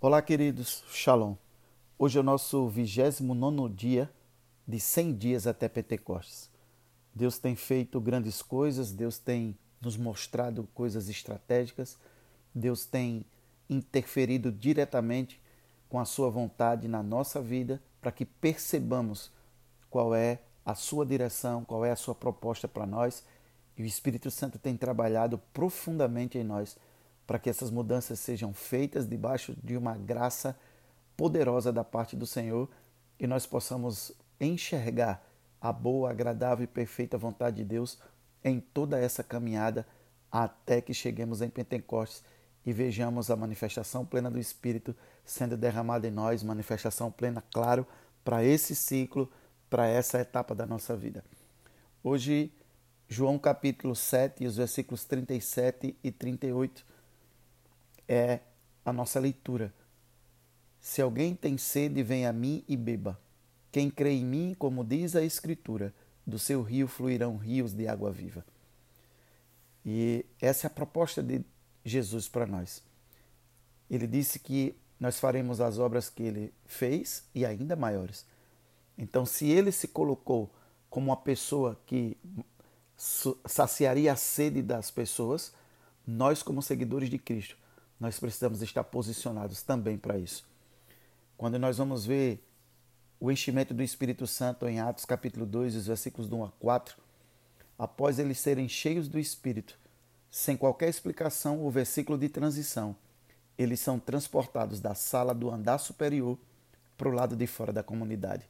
Olá, queridos. Shalom. Hoje é o nosso 29 dia de 100 dias até Pentecostes. Deus tem feito grandes coisas, Deus tem nos mostrado coisas estratégicas, Deus tem interferido diretamente com a sua vontade na nossa vida para que percebamos qual é a sua direção, qual é a sua proposta para nós. E o Espírito Santo tem trabalhado profundamente em nós para que essas mudanças sejam feitas debaixo de uma graça poderosa da parte do Senhor e nós possamos enxergar a boa, agradável e perfeita vontade de Deus em toda essa caminhada até que cheguemos em Pentecostes e vejamos a manifestação plena do Espírito sendo derramada em nós, manifestação plena, claro, para esse ciclo, para essa etapa da nossa vida. Hoje, João capítulo 7, os versículos 37 e 38 é a nossa leitura. Se alguém tem sede, vem a mim e beba. Quem crê em mim, como diz a Escritura, do seu rio fluirão rios de água viva. E essa é a proposta de Jesus para nós. Ele disse que nós faremos as obras que ele fez e ainda maiores. Então, se ele se colocou como uma pessoa que saciaria a sede das pessoas, nós, como seguidores de Cristo, nós precisamos estar posicionados também para isso. Quando nós vamos ver o enchimento do Espírito Santo em Atos capítulo 2, os versículos 1 a 4, após eles serem cheios do Espírito, sem qualquer explicação ou versículo de transição, eles são transportados da sala do andar superior para o lado de fora da comunidade.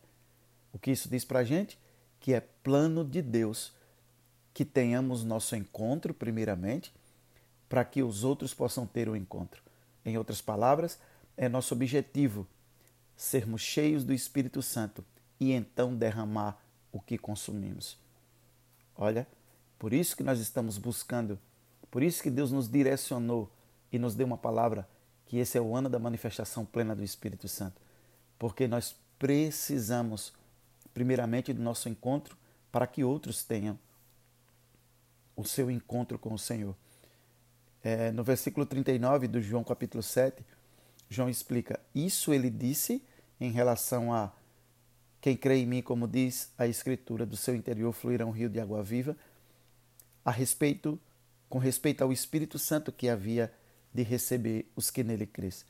O que isso diz para a gente? Que é plano de Deus que tenhamos nosso encontro, primeiramente, para que os outros possam ter o um encontro. Em outras palavras, é nosso objetivo sermos cheios do Espírito Santo e então derramar o que consumimos. Olha, por isso que nós estamos buscando, por isso que Deus nos direcionou e nos deu uma palavra que esse é o ano da manifestação plena do Espírito Santo, porque nós precisamos primeiramente do nosso encontro para que outros tenham o seu encontro com o Senhor. É, no versículo 39 do João capítulo 7, João explica: Isso ele disse em relação a quem crê em mim, como diz a Escritura, do seu interior fluirá um rio de água viva, a respeito, com respeito ao Espírito Santo que havia de receber os que nele crescem.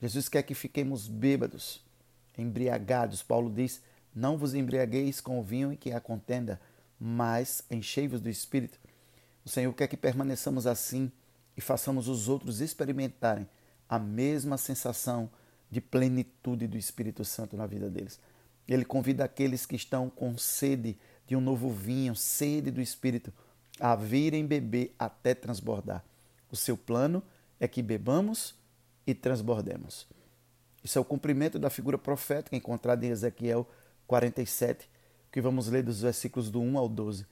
Jesus quer que fiquemos bêbados, embriagados. Paulo diz: Não vos embriagueis com o vinho em que há contenda, mas enchei-vos do Espírito. O Senhor quer que permaneçamos assim e façamos os outros experimentarem a mesma sensação de plenitude do Espírito Santo na vida deles. Ele convida aqueles que estão com sede de um novo vinho, sede do Espírito, a virem beber até transbordar. O seu plano é que bebamos e transbordemos. Isso é o cumprimento da figura profética encontrada em Ezequiel 47, que vamos ler dos versículos do 1 ao 12.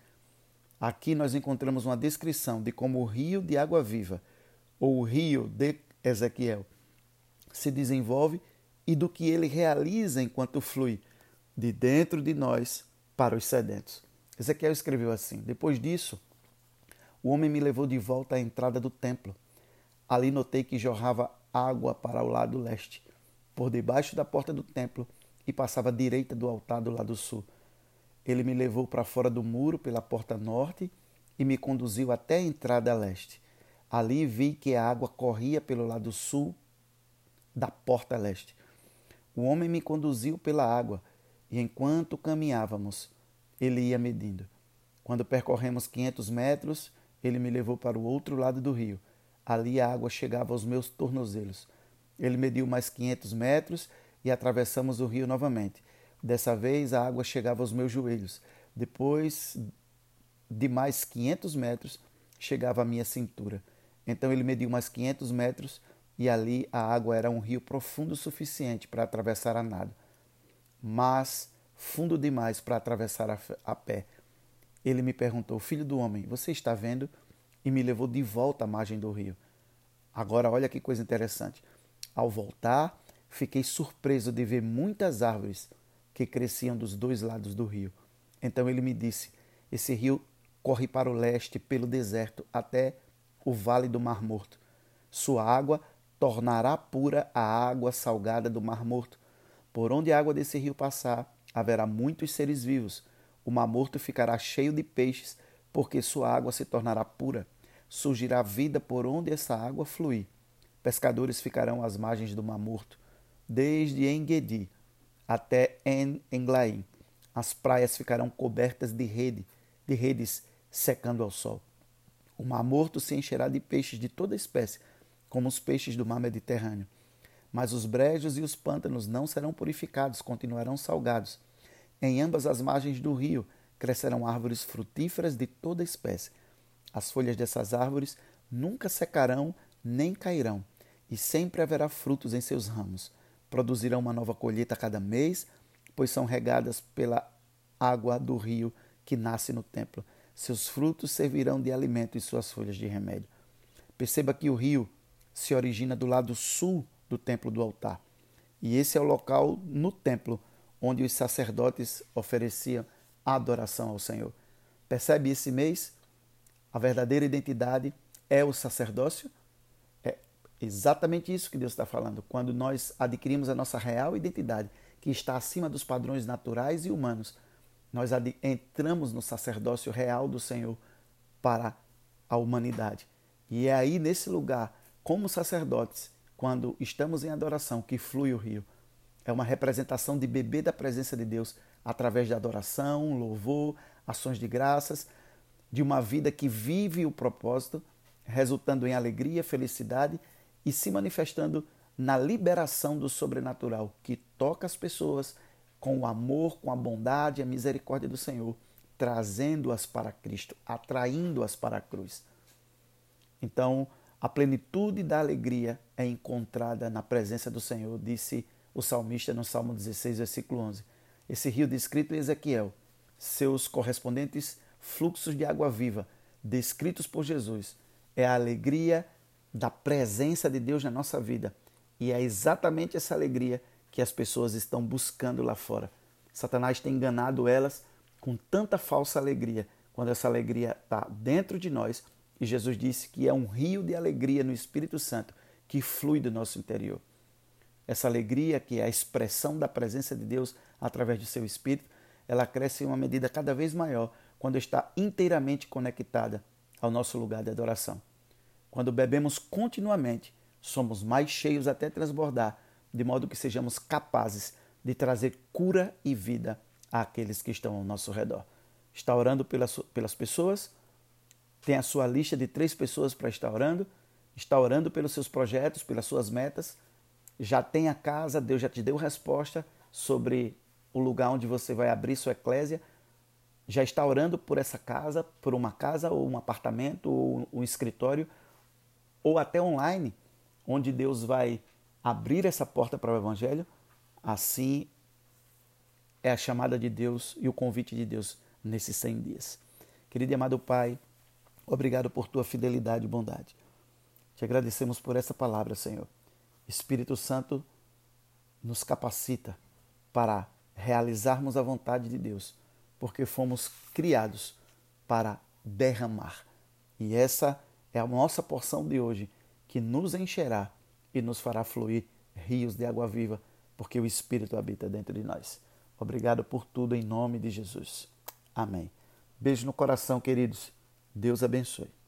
Aqui nós encontramos uma descrição de como o rio de água viva, ou o rio de Ezequiel, se desenvolve e do que ele realiza enquanto flui de dentro de nós para os sedentos. Ezequiel escreveu assim: Depois disso, o homem me levou de volta à entrada do templo. Ali notei que jorrava água para o lado leste, por debaixo da porta do templo, e passava à direita do altar do lado sul. Ele me levou para fora do muro pela porta norte e me conduziu até a entrada leste. Ali vi que a água corria pelo lado sul da porta leste. O homem me conduziu pela água e enquanto caminhávamos, ele ia medindo. Quando percorremos 500 metros, ele me levou para o outro lado do rio. Ali a água chegava aos meus tornozelos. Ele mediu mais 500 metros e atravessamos o rio novamente. Dessa vez a água chegava aos meus joelhos. Depois de mais 500 metros, chegava à minha cintura. Então ele mediu mais 500 metros e ali a água era um rio profundo o suficiente para atravessar a nado, mas fundo demais para atravessar a, a pé. Ele me perguntou: Filho do homem, você está vendo? E me levou de volta à margem do rio. Agora, olha que coisa interessante. Ao voltar, fiquei surpreso de ver muitas árvores que cresciam dos dois lados do rio. Então ele me disse: Esse rio corre para o leste pelo deserto até o vale do Mar Morto. Sua água tornará pura a água salgada do Mar Morto. Por onde a água desse rio passar, haverá muitos seres vivos. O Mar Morto ficará cheio de peixes, porque sua água se tornará pura. Surgirá vida por onde essa água fluir. Pescadores ficarão às margens do Mar Morto, desde Engedi até En-Englaim. As praias ficarão cobertas de rede, de redes secando ao sol. O Mar Morto se encherá de peixes de toda espécie, como os peixes do mar Mediterrâneo. Mas os brejos e os pântanos não serão purificados, continuarão salgados. Em ambas as margens do rio crescerão árvores frutíferas de toda espécie. As folhas dessas árvores nunca secarão nem cairão, e sempre haverá frutos em seus ramos. Produzirão uma nova colheita a cada mês, pois são regadas pela água do rio que nasce no templo. Seus frutos servirão de alimento e suas folhas de remédio. Perceba que o rio se origina do lado sul do templo do altar. E esse é o local no templo onde os sacerdotes ofereciam a adoração ao Senhor. Percebe esse mês? A verdadeira identidade é o sacerdócio? Exatamente isso que Deus está falando. Quando nós adquirimos a nossa real identidade, que está acima dos padrões naturais e humanos, nós entramos no sacerdócio real do Senhor para a humanidade. E é aí, nesse lugar, como sacerdotes, quando estamos em adoração, que flui o rio. É uma representação de beber da presença de Deus através de adoração, louvor, ações de graças, de uma vida que vive o propósito, resultando em alegria, felicidade e se manifestando na liberação do sobrenatural que toca as pessoas com o amor, com a bondade e a misericórdia do Senhor, trazendo-as para Cristo, atraindo-as para a cruz. Então, a plenitude da alegria é encontrada na presença do Senhor, disse o salmista no Salmo 16, versículo 11. Esse rio descrito em Ezequiel, seus correspondentes fluxos de água viva, descritos por Jesus, é a alegria da presença de Deus na nossa vida. E é exatamente essa alegria que as pessoas estão buscando lá fora. Satanás tem enganado elas com tanta falsa alegria, quando essa alegria está dentro de nós. E Jesus disse que é um rio de alegria no Espírito Santo que flui do nosso interior. Essa alegria, que é a expressão da presença de Deus através do seu Espírito, ela cresce em uma medida cada vez maior quando está inteiramente conectada ao nosso lugar de adoração. Quando bebemos continuamente, somos mais cheios até transbordar de modo que sejamos capazes de trazer cura e vida àqueles que estão ao nosso redor. Está orando pelas, pelas pessoas? Tem a sua lista de três pessoas para estar orando? Está orando pelos seus projetos, pelas suas metas? Já tem a casa, Deus já te deu resposta sobre o lugar onde você vai abrir sua eclésia? Já está orando por essa casa, por uma casa ou um apartamento ou um escritório? Ou até online, onde Deus vai abrir essa porta para o Evangelho, assim é a chamada de Deus e o convite de Deus nesses 100 dias. Querido e amado Pai, obrigado por tua fidelidade e bondade. Te agradecemos por essa palavra, Senhor. Espírito Santo nos capacita para realizarmos a vontade de Deus, porque fomos criados para derramar. E essa é a nossa porção de hoje, que nos encherá e nos fará fluir rios de água viva, porque o Espírito habita dentro de nós. Obrigado por tudo em nome de Jesus. Amém. Beijo no coração, queridos. Deus abençoe.